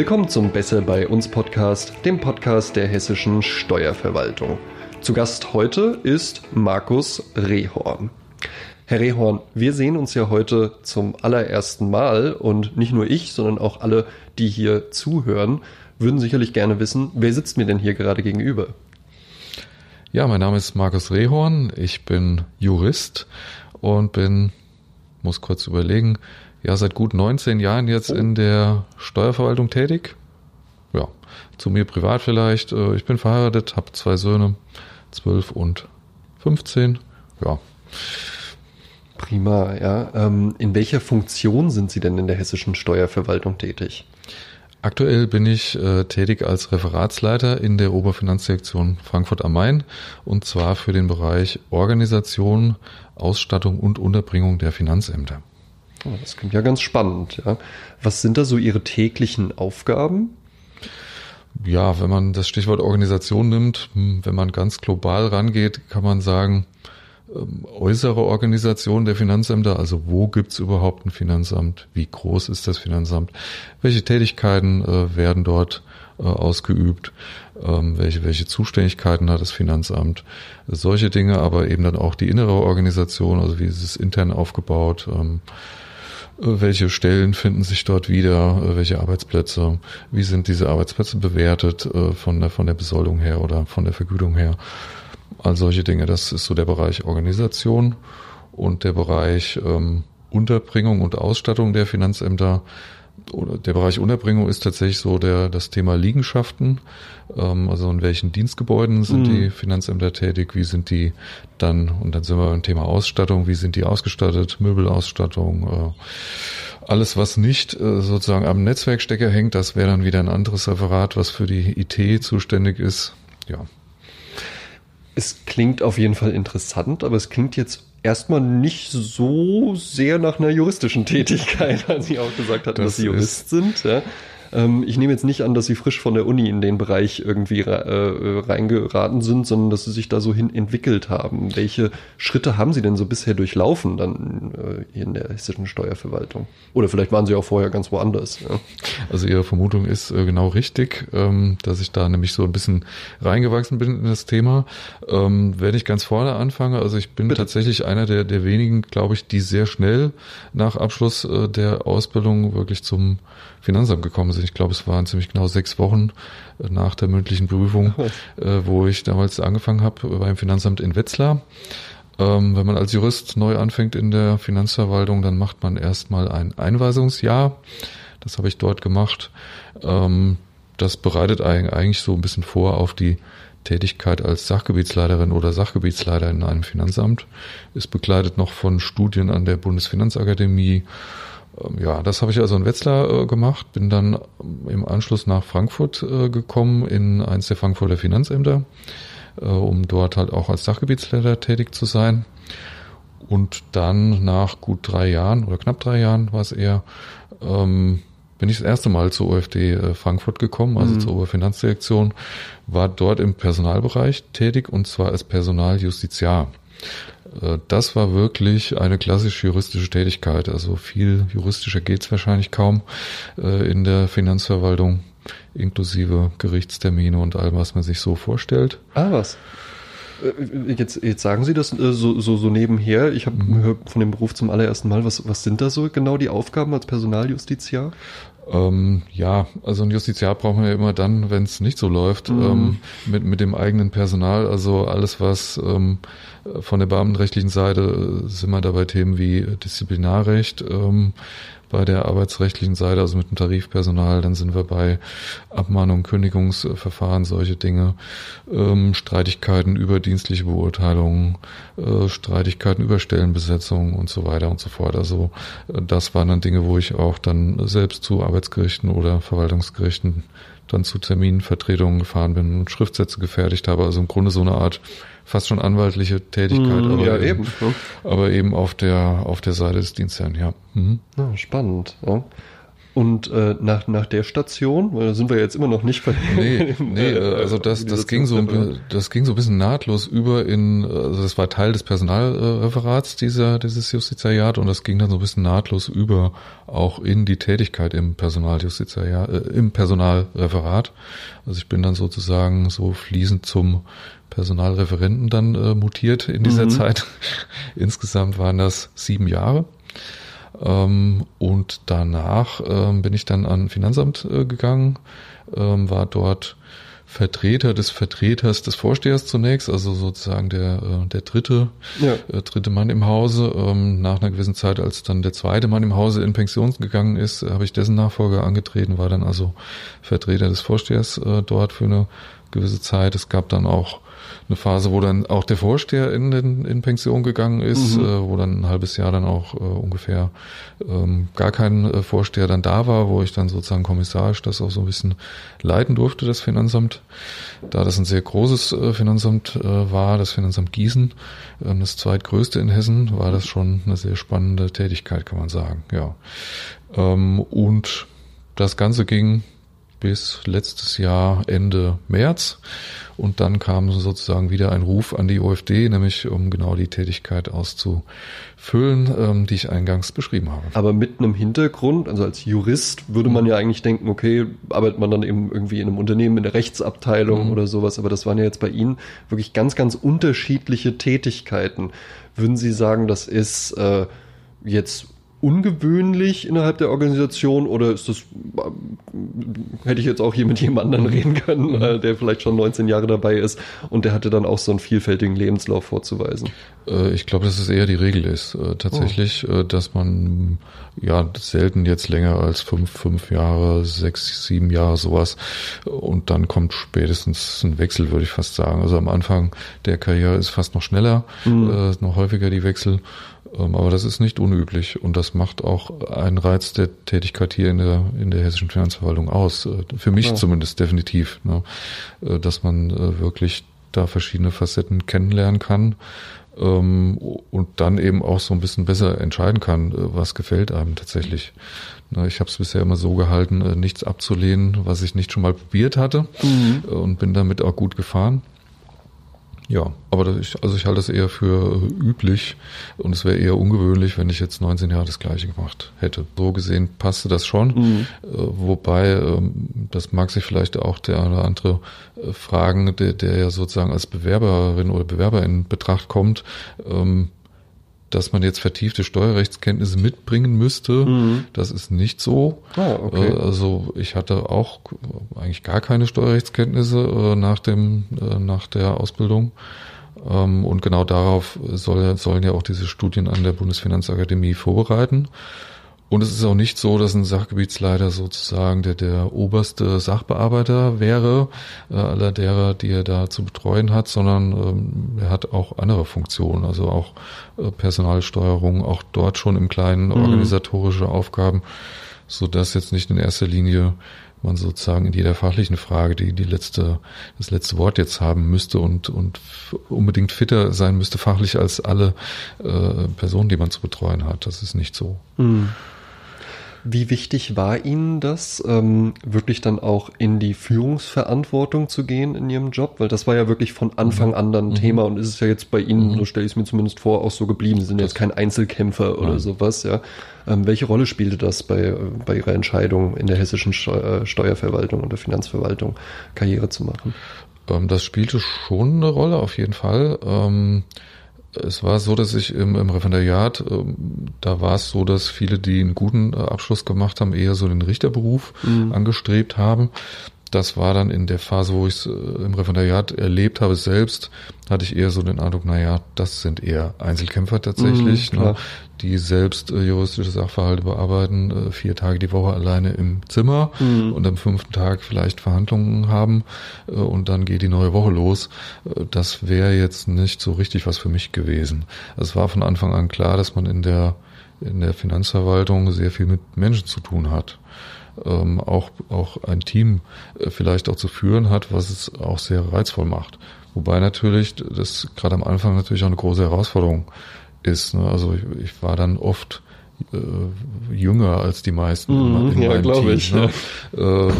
willkommen zum Besser bei uns Podcast, dem Podcast der hessischen Steuerverwaltung. Zu Gast heute ist Markus Rehorn. Herr Rehorn, wir sehen uns ja heute zum allerersten Mal und nicht nur ich, sondern auch alle, die hier zuhören, würden sicherlich gerne wissen, wer sitzt mir denn hier gerade gegenüber? Ja, mein Name ist Markus Rehorn, ich bin Jurist und bin, muss kurz überlegen, ja seit gut 19 Jahren jetzt oh. in der Steuerverwaltung tätig. Ja, zu mir privat vielleicht. Äh, ich bin verheiratet, habe zwei Söhne, 12 und 15. Ja. Prima, ja. Ähm, in welcher Funktion sind Sie denn in der hessischen Steuerverwaltung tätig? Aktuell bin ich äh, tätig als Referatsleiter in der Oberfinanzdirektion Frankfurt am Main und zwar für den Bereich Organisation, Ausstattung und Unterbringung der Finanzämter. Oh, das klingt ja ganz spannend. Ja. Was sind da so Ihre täglichen Aufgaben? Ja, wenn man das Stichwort Organisation nimmt, hm, wenn man ganz global rangeht, kann man sagen, ähm, äußere Organisation der Finanzämter, also wo gibt's überhaupt ein Finanzamt, wie groß ist das Finanzamt, welche Tätigkeiten äh, werden dort äh, ausgeübt, ähm, welche, welche Zuständigkeiten hat das Finanzamt, solche Dinge, aber eben dann auch die innere Organisation, also wie ist es intern aufgebaut, ähm, welche Stellen finden sich dort wieder, welche Arbeitsplätze, wie sind diese Arbeitsplätze bewertet äh, von der, von der Besoldung her oder von der Vergütung her. All solche Dinge, das ist so der Bereich Organisation und der Bereich ähm, Unterbringung und Ausstattung der Finanzämter oder der Bereich Unterbringung ist tatsächlich so der das Thema Liegenschaften. Ähm, also in welchen Dienstgebäuden sind mhm. die Finanzämter tätig? Wie sind die dann? Und dann sind wir beim Thema Ausstattung. Wie sind die ausgestattet? Möbelausstattung. Äh, alles, was nicht äh, sozusagen am Netzwerkstecker hängt, das wäre dann wieder ein anderes Referat, was für die IT zuständig ist. Ja. Es klingt auf jeden Fall interessant, aber es klingt jetzt erstmal nicht so sehr nach einer juristischen Tätigkeit, als Sie auch gesagt hatten, das dass Sie Jurist sind. Ja. Ähm, ich nehme jetzt nicht an, dass Sie frisch von der Uni in den Bereich irgendwie äh, reingeraten sind, sondern dass Sie sich da so hin entwickelt haben. Welche Schritte haben Sie denn so bisher durchlaufen dann äh, hier in der hessischen Steuerverwaltung? Oder vielleicht waren Sie auch vorher ganz woanders. Ja? Also Ihre Vermutung ist äh, genau richtig, ähm, dass ich da nämlich so ein bisschen reingewachsen bin in das Thema. Ähm, wenn ich ganz vorne anfange, also ich bin Bitte. tatsächlich einer der, der wenigen, glaube ich, die sehr schnell nach Abschluss äh, der Ausbildung wirklich zum Finanzamt gekommen sind. Ich glaube, es waren ziemlich genau sechs Wochen nach der mündlichen Prüfung, äh, wo ich damals angefangen habe beim Finanzamt in Wetzlar. Ähm, wenn man als Jurist neu anfängt in der Finanzverwaltung, dann macht man erstmal ein Einweisungsjahr. Das habe ich dort gemacht. Ähm, das bereitet eigentlich so ein bisschen vor auf die Tätigkeit als Sachgebietsleiterin oder Sachgebietsleiter in einem Finanzamt. Ist begleitet noch von Studien an der Bundesfinanzakademie ja, das habe ich also in Wetzlar äh, gemacht, bin dann im Anschluss nach Frankfurt äh, gekommen in eins der Frankfurter Finanzämter, äh, um dort halt auch als Sachgebietsleiter tätig zu sein. Und dann nach gut drei Jahren oder knapp drei Jahren war es eher, ähm, bin ich das erste Mal zur OFD äh, Frankfurt gekommen, also mhm. zur Oberfinanzdirektion, war dort im Personalbereich tätig und zwar als Personaljustiziar. Äh, das war wirklich eine klassische juristische Tätigkeit. Also viel juristischer geht's wahrscheinlich kaum äh, in der Finanzverwaltung, inklusive Gerichtstermine und allem, was man sich so vorstellt. Ah, was? Äh, jetzt, jetzt sagen Sie das so, so, so nebenher. Ich habe mhm. von dem Beruf zum allerersten Mal. Was, was sind da so genau die Aufgaben als Personaljustiziar? Ähm, ja, also ein Justiziar braucht man ja immer dann, wenn es nicht so läuft, mhm. ähm, mit, mit dem eigenen Personal. Also alles, was ähm, von der beamtenrechtlichen Seite äh, sind wir dabei Themen wie Disziplinarrecht, ähm, bei der arbeitsrechtlichen Seite, also mit dem Tarifpersonal, dann sind wir bei Abmahnung, Kündigungsverfahren, solche Dinge, ähm, Streitigkeiten über dienstliche Beurteilungen, äh, Streitigkeiten über Stellenbesetzung und so weiter und so fort. Also äh, das waren dann Dinge, wo ich auch dann selbst zu Arbeitsgerichten oder Verwaltungsgerichten dann zu Terminvertretungen gefahren bin und Schriftsätze gefertigt habe. Also im Grunde so eine Art fast schon anwaltliche Tätigkeit, mm, aber, ja, eben, eben aber eben auf der auf der Seite des Dienstherrn, ja. Mhm. ja spannend. Ja. Und äh, nach, nach der Station, weil da sind wir jetzt immer noch nicht bei Nee, nee äh, also das, das ging so das ging so ein bisschen nahtlos über in, also das war Teil des Personalreferats dieser, dieses Justizariat und das ging dann so ein bisschen nahtlos über auch in die Tätigkeit im Personaljustizariat, äh, im Personalreferat. Also ich bin dann sozusagen so fließend zum Personalreferenten dann äh, mutiert in dieser mhm. Zeit. Insgesamt waren das sieben Jahre. Ähm, und danach ähm, bin ich dann an Finanzamt äh, gegangen, ähm, war dort Vertreter des Vertreters des Vorstehers zunächst, also sozusagen der, äh, der dritte, ja. äh, dritte Mann im Hause. Ähm, nach einer gewissen Zeit, als dann der zweite Mann im Hause in Pension gegangen ist, habe ich dessen Nachfolger angetreten, war dann also Vertreter des Vorstehers äh, dort für eine gewisse Zeit. Es gab dann auch eine Phase, wo dann auch der Vorsteher in, in, in Pension gegangen ist, mhm. äh, wo dann ein halbes Jahr dann auch äh, ungefähr ähm, gar kein äh, Vorsteher dann da war, wo ich dann sozusagen kommissarisch das auch so ein bisschen leiten durfte, das Finanzamt. Da das ein sehr großes äh, Finanzamt äh, war, das Finanzamt Gießen, äh, das zweitgrößte in Hessen, war das schon eine sehr spannende Tätigkeit, kann man sagen. Ja. Ähm, und das Ganze ging bis letztes Jahr Ende März. Und dann kam sozusagen wieder ein Ruf an die OFD, nämlich um genau die Tätigkeit auszufüllen, ähm, die ich eingangs beschrieben habe. Aber mit einem Hintergrund, also als Jurist würde man ja eigentlich denken, okay, arbeitet man dann eben irgendwie in einem Unternehmen in der Rechtsabteilung mhm. oder sowas, aber das waren ja jetzt bei Ihnen wirklich ganz, ganz unterschiedliche Tätigkeiten. Würden Sie sagen, das ist äh, jetzt ungewöhnlich innerhalb der Organisation oder ist das, hätte ich jetzt auch hier mit jemand anderen reden können, äh, der vielleicht schon 19 Jahre dabei ist und der hatte dann auch so einen vielfältigen Lebenslauf vorzuweisen? Äh, ich glaube, dass es eher die Regel ist, äh, tatsächlich, oh. dass man ja selten jetzt länger als fünf, fünf Jahre, sechs, sieben Jahre sowas und dann kommt spätestens ein Wechsel, würde ich fast sagen. Also am Anfang der Karriere ist fast noch schneller, mhm. noch häufiger die Wechsel aber das ist nicht unüblich und das macht auch einen Reiz der Tätigkeit hier in der, in der hessischen Finanzverwaltung aus. Äh, für mich ja. zumindest definitiv, ne? Äh, dass man äh, wirklich da verschiedene Facetten kennenlernen kann ähm, und dann eben auch so ein bisschen besser entscheiden kann, was gefällt einem tatsächlich. Ne, ich habe es bisher immer so gehalten, nichts abzulehnen, was ich nicht schon mal probiert hatte mhm. und bin damit auch gut gefahren. Ja, aber ich, also ich halte es eher für üblich und es wäre eher ungewöhnlich, wenn ich jetzt 19 Jahre das gleiche gemacht hätte. So gesehen passte das schon, mhm. Äh, wobei, ähm, das mag sich vielleicht auch der eine oder andere äh, fragen, der, der ja sozusagen als Bewerberin oder Bewerber in Betracht kommt, ähm, dass man jetzt vertiefte Steuerrechtskenntnisse mitbringen müsste. Mhm. Das ist nicht so. Ah, okay. Äh, also ich hatte auch eigentlich gar keine Steuerrechtskenntnisse äh, nach dem äh, nach der Ausbildung. Ähm, und genau darauf soll, sollen ja auch diese Studien an der Bundesfinanzakademie vorbereiten. Und es ist auch nicht so, dass ein Sachgebietsleiter sozusagen der, der oberste Sachbearbeiter wäre, äh, aller derer, die er da zu betreuen hat, sondern ähm, er hat auch andere Funktionen, also auch äh, Personalsteuerung, auch dort schon im Kleinen mhm. organisatorische Aufgaben, so dass jetzt nicht in erster Linie man sozusagen in jeder fachlichen Frage die, die letzte, das letzte Wort jetzt haben müsste und, und unbedingt fitter sein müsste fachlich als alle äh, Personen, die man zu betreuen hat. Das ist nicht so. Mhm. Wie wichtig war Ihnen das, ähm, wirklich dann auch in die Führungsverantwortung zu gehen in Ihrem Job? Weil das war ja wirklich von Anfang an dann mhm. Thema und ist es ja jetzt bei Ihnen, mhm. so stelle ich es mir zumindest vor, auch so geblieben. Sie sind das jetzt kein Einzelkämpfer oder Nein. sowas, ja. Ähm, welche Rolle spielte das bei, bei Ihrer Entscheidung in der hessischen Steu äh, Steuerverwaltung und der Finanzverwaltung Karriere zu machen? Ähm, das spielte schon eine Rolle, auf jeden Fall. Ähm, es war so, dass ich im, im Referendariat, ähm, da war es so, dass viele, die einen guten äh, Abschluss gemacht haben, eher so den Richterberuf mhm. angestrebt haben. Das war dann in der Phase, wo ich es äh, im Referendariat erlebt habe selbst, hatte ich eher so den Eindruck, naja, das sind eher Einzelkämpfer tatsächlich, mhm, ne, die selbst äh, juristische Sachverhalte bearbeiten, äh, vier Tage die Woche alleine im Zimmer mhm. und am fünften Tag vielleicht Verhandlungen haben äh, und dann geht die neue Woche los. Äh, das wäre jetzt nicht so richtig was für mich gewesen. Es war von Anfang an klar, dass man in der in der Finanzverwaltung sehr viel mit Menschen zu tun hat ähm, auch, auch ein Team äh, vielleicht auch zu führen hat, was es auch sehr reizvoll macht. Wobei natürlich das gerade am Anfang natürlich auch eine große Herausforderung ist. Ne? Also ich, ich war dann oft äh, jünger als die meisten mm, in, ja, glaube ich. Ne? Ja. Äh,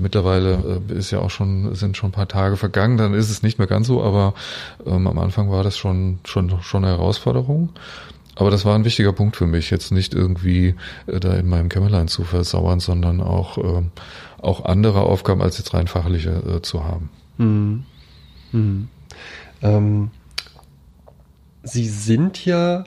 mittlerweile äh, ist ja auch schon sind schon ein paar Tage vergangen, dann ist es nicht mehr ganz so, aber ähm, am Anfang war das schon schon schon eine Herausforderung. Aber das war ein wichtiger Punkt für mich, jetzt nicht irgendwie äh, da in meinem Kämmerlein zu versauern, sondern auch äh, auch andere Aufgaben als jetzt rein fachliche äh, zu haben. Mhm. Mhm. Ähm, Sie sind ja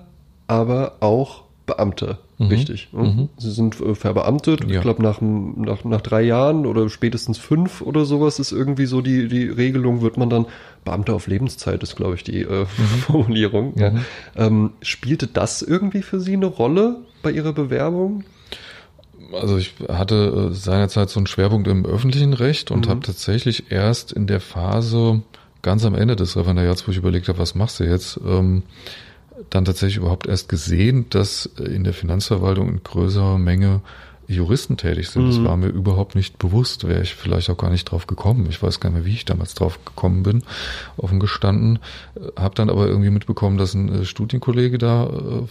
aber auch Beamte, mhm. richtig? Mhm. Sie sind äh, verbeamtet. Ja. Ich glaube, nach, nach, nach drei Jahren oder spätestens fünf oder sowas ist irgendwie so die, die Regelung, wird man dann Beamter auf Lebenszeit, ist, glaube ich, die äh, mhm. Formulierung. Ja. Mhm. Ähm, spielte das irgendwie für Sie eine Rolle bei Ihrer Bewerbung? Also ich hatte äh, seinerzeit so einen Schwerpunkt im öffentlichen Recht und mhm. habe tatsächlich erst in der Phase ganz am Ende des Referendariats, wo ich überlegt habe, was machst du jetzt, ähm, dann tatsächlich überhaupt erst gesehen, dass in der Finanzverwaltung in größerer Menge Juristen tätig sind. Mhm. Das war mir überhaupt nicht bewusst, wäre ich vielleicht auch gar nicht drauf gekommen. Ich weiß gar nicht mehr, wie ich damals drauf gekommen bin, offen gestanden. Habe dann aber irgendwie mitbekommen, dass ein äh, Studienkollege da äh,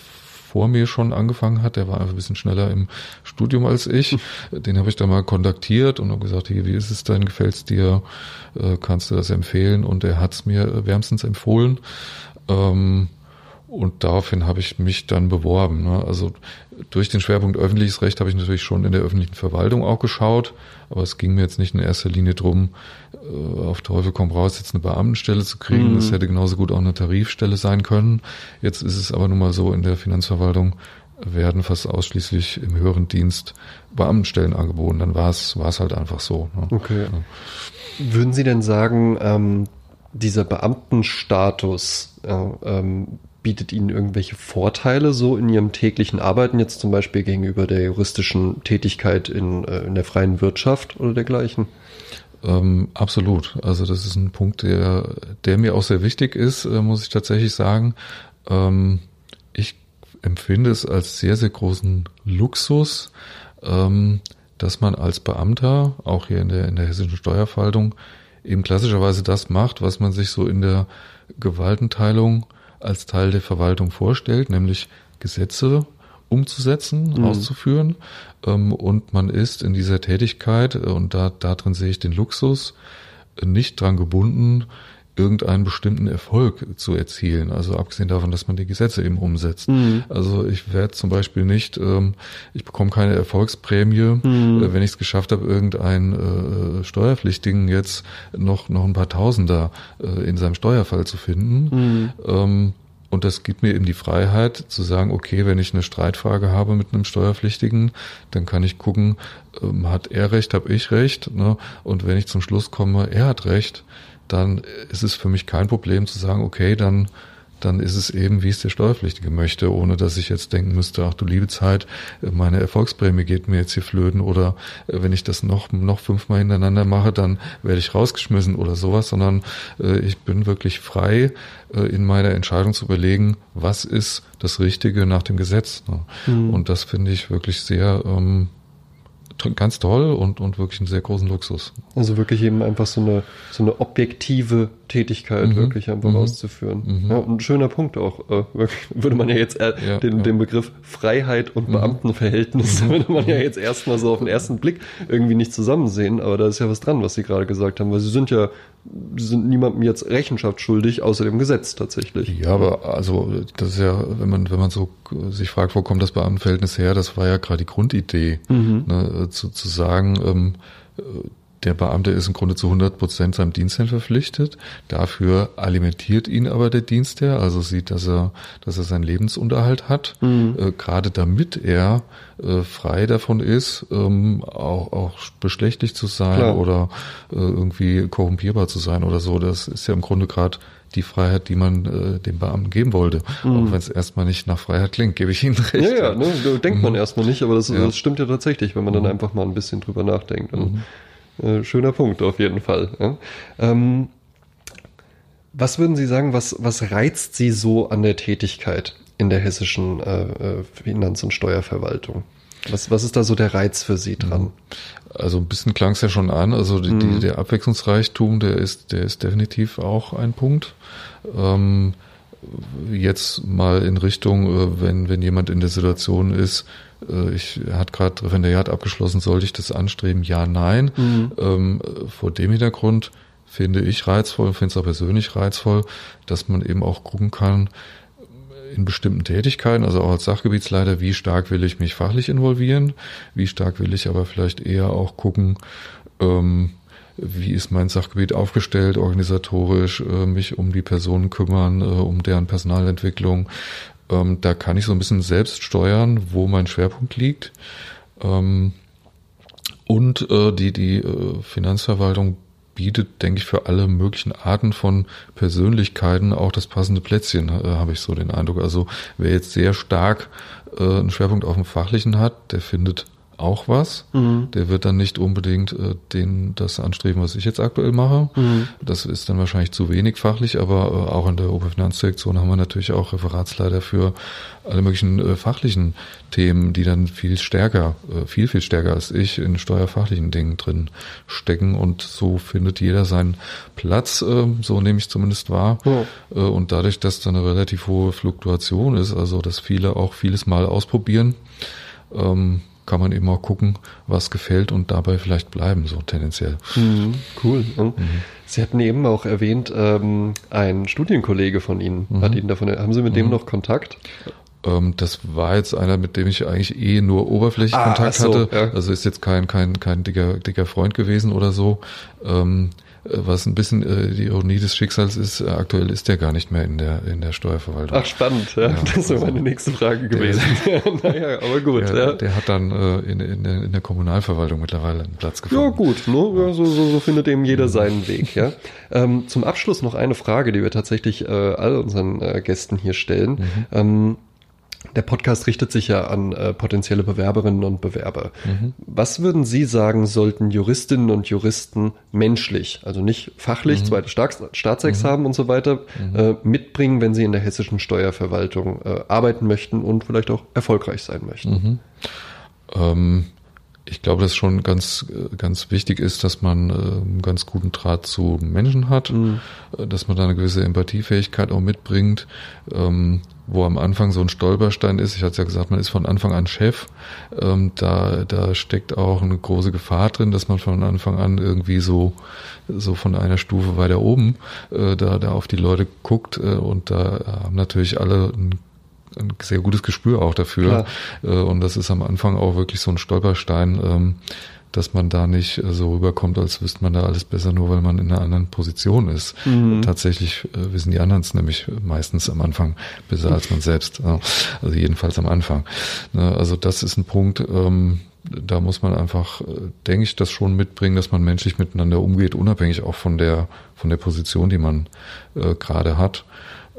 vor mir schon angefangen hat. Der war einfach ein bisschen schneller im Studium als ich. Den habe ich da mal kontaktiert und habe gesagt, wie ist es denn? Gefällt es dir? Äh, kannst du das empfehlen? Und er hat es mir wärmstens empfohlen. Ähm, und daraufhin habe ich mich dann beworben. Ne? Also durch den Schwerpunkt öffentliches Recht habe ich natürlich schon in der öffentlichen Verwaltung auch geschaut, aber es ging mir jetzt nicht in erster Linie drum, äh, auf Teufel komm raus, jetzt eine Beamtenstelle zu kriegen. Mhm. hätte genauso gut auch eine Tarifstelle sein können. Jetzt ist es aber nun mal so, in der Finanzverwaltung werden fast ausschließlich im höheren Dienst Beamtenstellen angeboten. Dann war es war es halt einfach so. Ne? Okay. Ja. Würden Sie denn sagen, ähm, dieser Beamtenstatus, äh, ähm, bietet Ihnen irgendwelche Vorteile so in Ihrem täglichen Arbeiten, jetzt zum Beispiel gegenüber der juristischen Tätigkeit in, äh, in der freien Wirtschaft oder dergleichen? Ähm, absolut. Also das ist ein Punkt, der, der mir auch sehr wichtig ist, äh, muss ich tatsächlich sagen. Ähm, ich empfinde es als sehr, sehr großen Luxus, ähm, dass man als Beamter, auch hier in der, in der hessischen Steuerverwaltung, eben klassischerweise das macht, was man sich so in der Gewaltenteilung als Teil der Verwaltung vorstellt, nämlich Gesetze umzusetzen, mhm. auszuführen. Ähm, und man ist in dieser Tätigkeit, äh, und da, darin sehe ich den Luxus, nicht dran gebunden, irgendeinen bestimmten Erfolg zu erzielen. Also abgesehen davon, dass man die Gesetze eben umsetzt. Mhm. Also ich werde zum Beispiel nicht, ähm, ich bekomme keine Erfolgsprämie, mhm. äh, wenn ich es geschafft habe, irgendeinen äh, Steuerpflichtigen jetzt noch noch ein paar Tausender äh, in seinem Steuerfall zu finden. Mhm. Ähm, und das gibt mir eben die Freiheit zu sagen, okay, wenn ich eine Streitfrage habe mit einem Steuerpflichtigen, dann kann ich gucken, ähm, hat er recht, habe ich recht. Ne? Und wenn ich zum Schluss komme, er hat recht, dann ist es für mich kein Problem zu sagen, okay, dann, dann ist es eben, wie es der Steuerpflichtige möchte, ohne dass ich jetzt denken müsste, ach du liebe Zeit, meine Erfolgsprämie geht mir jetzt hier flöten oder äh, wenn ich das noch, noch fünfmal hintereinander mache, dann werde ich rausgeschmissen oder sowas, sondern äh, ich bin wirklich frei, äh, in meiner Entscheidung zu überlegen, was ist das Richtige nach dem Gesetz. Ne? Mhm. Und das finde ich wirklich sehr, ähm, ganz toll und, und wirklich einen sehr großen Luxus. Also wirklich eben einfach so eine, so eine objektive Tätigkeit mhm. wirklich einfach mhm. auszuführen. Mhm. Ja, und ein schöner Punkt auch. Äh, würde man ja jetzt äh, ja, den, ja. den Begriff Freiheit und mhm. Beamtenverhältnis, mhm. würde man ja jetzt erstmal so auf den ersten Blick irgendwie nicht zusammen sehen, aber da ist ja was dran, was Sie gerade gesagt haben, weil Sie sind ja sind niemandem jetzt Rechenschaft schuldig, außer dem Gesetz tatsächlich. Ja, aber also das ist ja, wenn man, wenn man so sich fragt, wo kommt das Beamtenverhältnis her, das war ja gerade die Grundidee, mhm. ne, zu, zu sagen, ähm, der Beamte ist im Grunde zu 100 Prozent seinem Dienstherrn verpflichtet. Dafür alimentiert ihn aber der Dienstherr, also sieht, dass er, dass er seinen Lebensunterhalt hat, mhm. äh, gerade damit er äh, frei davon ist, ähm, auch, auch beschlechtlich zu sein Klar. oder äh, irgendwie korrumpierbar zu sein oder so. Das ist ja im Grunde gerade die Freiheit, die man äh, dem Beamten geben wollte. Mhm. Auch wenn es erstmal nicht nach Freiheit klingt, gebe ich Ihnen recht. Ja, ja, ne, denkt man mhm. erstmal nicht, aber das, ja. das, stimmt ja tatsächlich, wenn man dann mhm. einfach mal ein bisschen drüber nachdenkt. Und. Äh, schöner Punkt auf jeden Fall. Ja. Ähm, was würden Sie sagen, was, was reizt Sie so an der Tätigkeit in der hessischen äh, äh Finanz- und Steuerverwaltung? Was, was ist da so der Reiz für Sie dran? Also ein bisschen klang es ja schon an. Also die, mhm. die, der Abwechslungsreichtum, der ist, der ist definitiv auch ein Punkt. Ähm, jetzt mal in Richtung, äh, wenn, wenn jemand in der Situation ist, ich hat gerade Referendariat abgeschlossen, sollte ich das anstreben? Ja, nein. Mhm. Ähm, vor dem Hintergrund finde ich reizvoll, finde es auch persönlich reizvoll, dass man eben auch gucken kann, in bestimmten Tätigkeiten, also auch als Sachgebietsleiter, wie stark will ich mich fachlich involvieren, wie stark will ich aber vielleicht eher auch gucken, ähm, wie ist mein Sachgebiet aufgestellt, organisatorisch, äh, mich um die Personen kümmern, äh, um deren Personalentwicklung. Ähm, da kann ich so ein bisschen selbst steuern, wo mein Schwerpunkt liegt. Ähm, und äh, die, die äh, Finanzverwaltung bietet, denke ich, für alle möglichen Arten von Persönlichkeiten auch das passende Plätzchen, äh, habe ich so den Eindruck. Also wer jetzt sehr stark äh, einen Schwerpunkt auf dem Fachlichen hat, der findet auch was. Mhm. Der wird dann nicht unbedingt äh, den das anstreben, was ich jetzt aktuell mache. Mhm. Das ist dann wahrscheinlich zu wenig fachlich, aber äh, auch in der Oberfinanzdirektion haben wir natürlich auch Referatsleiter für alle möglichen äh, fachlichen Themen, die dann viel stärker, äh, viel, viel stärker als ich in steuerfachlichen Dingen drin stecken. Und so findet jeder seinen Platz, äh, so nehme ich zumindest wahr. Ja. Äh, und dadurch, dass da eine relativ hohe Fluktuation ist, also dass viele auch vieles mal ausprobieren, ähm, kann man eben auch gucken, was gefällt und dabei vielleicht bleiben, so tendenziell. Mhm, cool. Mhm. Sie hatten eben auch erwähnt, ähm, ein Studienkollege von Ihnen mhm. hat Ihnen davon, haben Sie mit dem mhm. noch Kontakt? Ähm, das war jetzt einer, mit dem ich eigentlich eh nur oberflächlich ah, Kontakt so, hatte. Ja. Also ist jetzt kein, kein, kein dicker, dicker Freund gewesen oder so. Ähm, was ein bisschen äh, die Ironie des Schicksals ist, äh, aktuell ist der gar nicht mehr in der, in der Steuerverwaltung. Ach, spannend, ja. ja das wäre also, meine nächste Frage gewesen. naja, aber gut. Ja, ja. Der hat dann äh, in, in, der, in der Kommunalverwaltung mittlerweile einen Platz gefunden. Ja, gut, ne? ja, so, so, so findet eben jeder seinen Weg, ja. Ähm, zum Abschluss noch eine Frage, die wir tatsächlich äh, all unseren äh, Gästen hier stellen. Mhm. Ähm, der Podcast richtet sich ja an äh, potenzielle Bewerberinnen und Bewerber. Mhm. Was würden Sie sagen, sollten Juristinnen und Juristen menschlich, also nicht fachlich, mhm. zweites Staats Staatsexamen mhm. und so weiter, mhm. äh, mitbringen, wenn sie in der hessischen Steuerverwaltung äh, arbeiten möchten und vielleicht auch erfolgreich sein möchten? Mhm. Ähm, ich glaube, dass schon ganz, ganz wichtig ist, dass man einen ganz guten Draht zu Menschen hat, mhm. Äh, dass man da eine gewisse Empathiefähigkeit auch mitbringt, ähm, wo am Anfang so ein Stolperstein ist. Ich hatte ja gesagt, man ist von Anfang an Chef. Ähm, da, da steckt auch eine große Gefahr drin, dass man von Anfang an irgendwie so, so von einer Stufe weiter oben äh, da, da auf die Leute guckt. und da haben natürlich alle ein ein sehr gutes Gespür auch dafür. Klar. Äh, und das ist am Anfang auch wirklich so ein Stolperstein, ähm, dass man da nicht äh, so rüberkommt, als wüsste man da alles besser, nur weil man in einer anderen Position ist. Mhm. Tatsächlich äh, wissen die anderen es nämlich meistens am Anfang besser als man selbst. Also jedenfalls am Anfang. Ne, also das ist ein Punkt, ähm, da muss man einfach, denke ich, das schon mitbringen, dass man menschlich miteinander umgeht, unabhängig auch von der, von der Position, die man äh, gerade hat.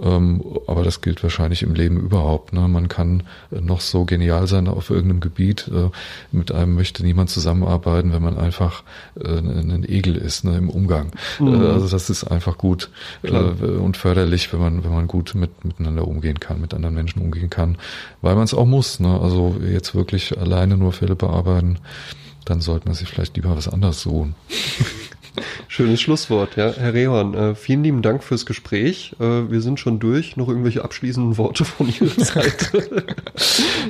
Ähm, aber das gilt wahrscheinlich im Leben überhaupt. Ne? Man kann äh, noch so genial sein auf irgendeinem Gebiet. Äh, mit einem möchte niemand zusammenarbeiten, wenn man einfach äh, ein Egel ist ne, im Umgang. Mhm. Also das ist einfach gut Klar. und förderlich, wenn man, wenn man gut mit, miteinander umgehen kann, mit anderen Menschen umgehen kann, weil man es auch muss. Ne? Also jetzt wirklich alleine nur Fälle bearbeiten, dann sollte man sich vielleicht lieber was anderes suchen. Schönes Schlusswort, ja. Herr Rehorn, äh, vielen lieben Dank fürs Gespräch. Äh, wir sind schon durch. Noch irgendwelche abschließenden Worte von Ihrer Seite?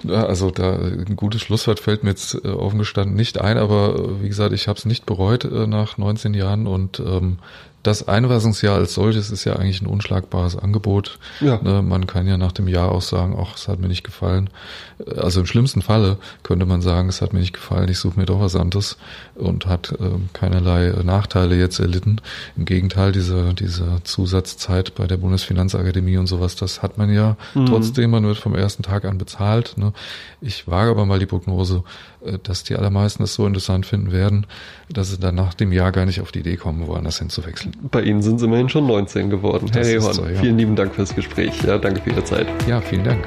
ja, also da ein gutes Schlusswort fällt mir jetzt äh, offen gestanden nicht ein, aber äh, wie gesagt, ich habe es nicht bereut äh, nach 19 Jahren und ähm, das Einweisungsjahr als solches ist ja eigentlich ein unschlagbares Angebot. Ja. Ne, man kann ja nach dem Jahr auch sagen, ach, es hat mir nicht gefallen. Also im schlimmsten Falle könnte man sagen, es hat mir nicht gefallen, ich suche mir doch was anderes und hat äh, keinerlei Nachteile jetzt erlitten. Im Gegenteil, diese, diese Zusatzzeit bei der Bundesfinanzakademie und sowas, das hat man ja mhm. trotzdem, man wird vom ersten Tag an bezahlt. Ne? Ich wage aber mal die Prognose, äh, dass die allermeisten es so interessant finden werden, dass sie dann nach dem Jahr gar nicht auf die Idee kommen, woanders hinzuwechseln. Bei Ihnen sind Sie immerhin schon 19 geworden. Das Herr Rehorn, so, ja. vielen lieben Dank fürs Gespräch. Ja, danke für Ihre Zeit. Ja, vielen Dank.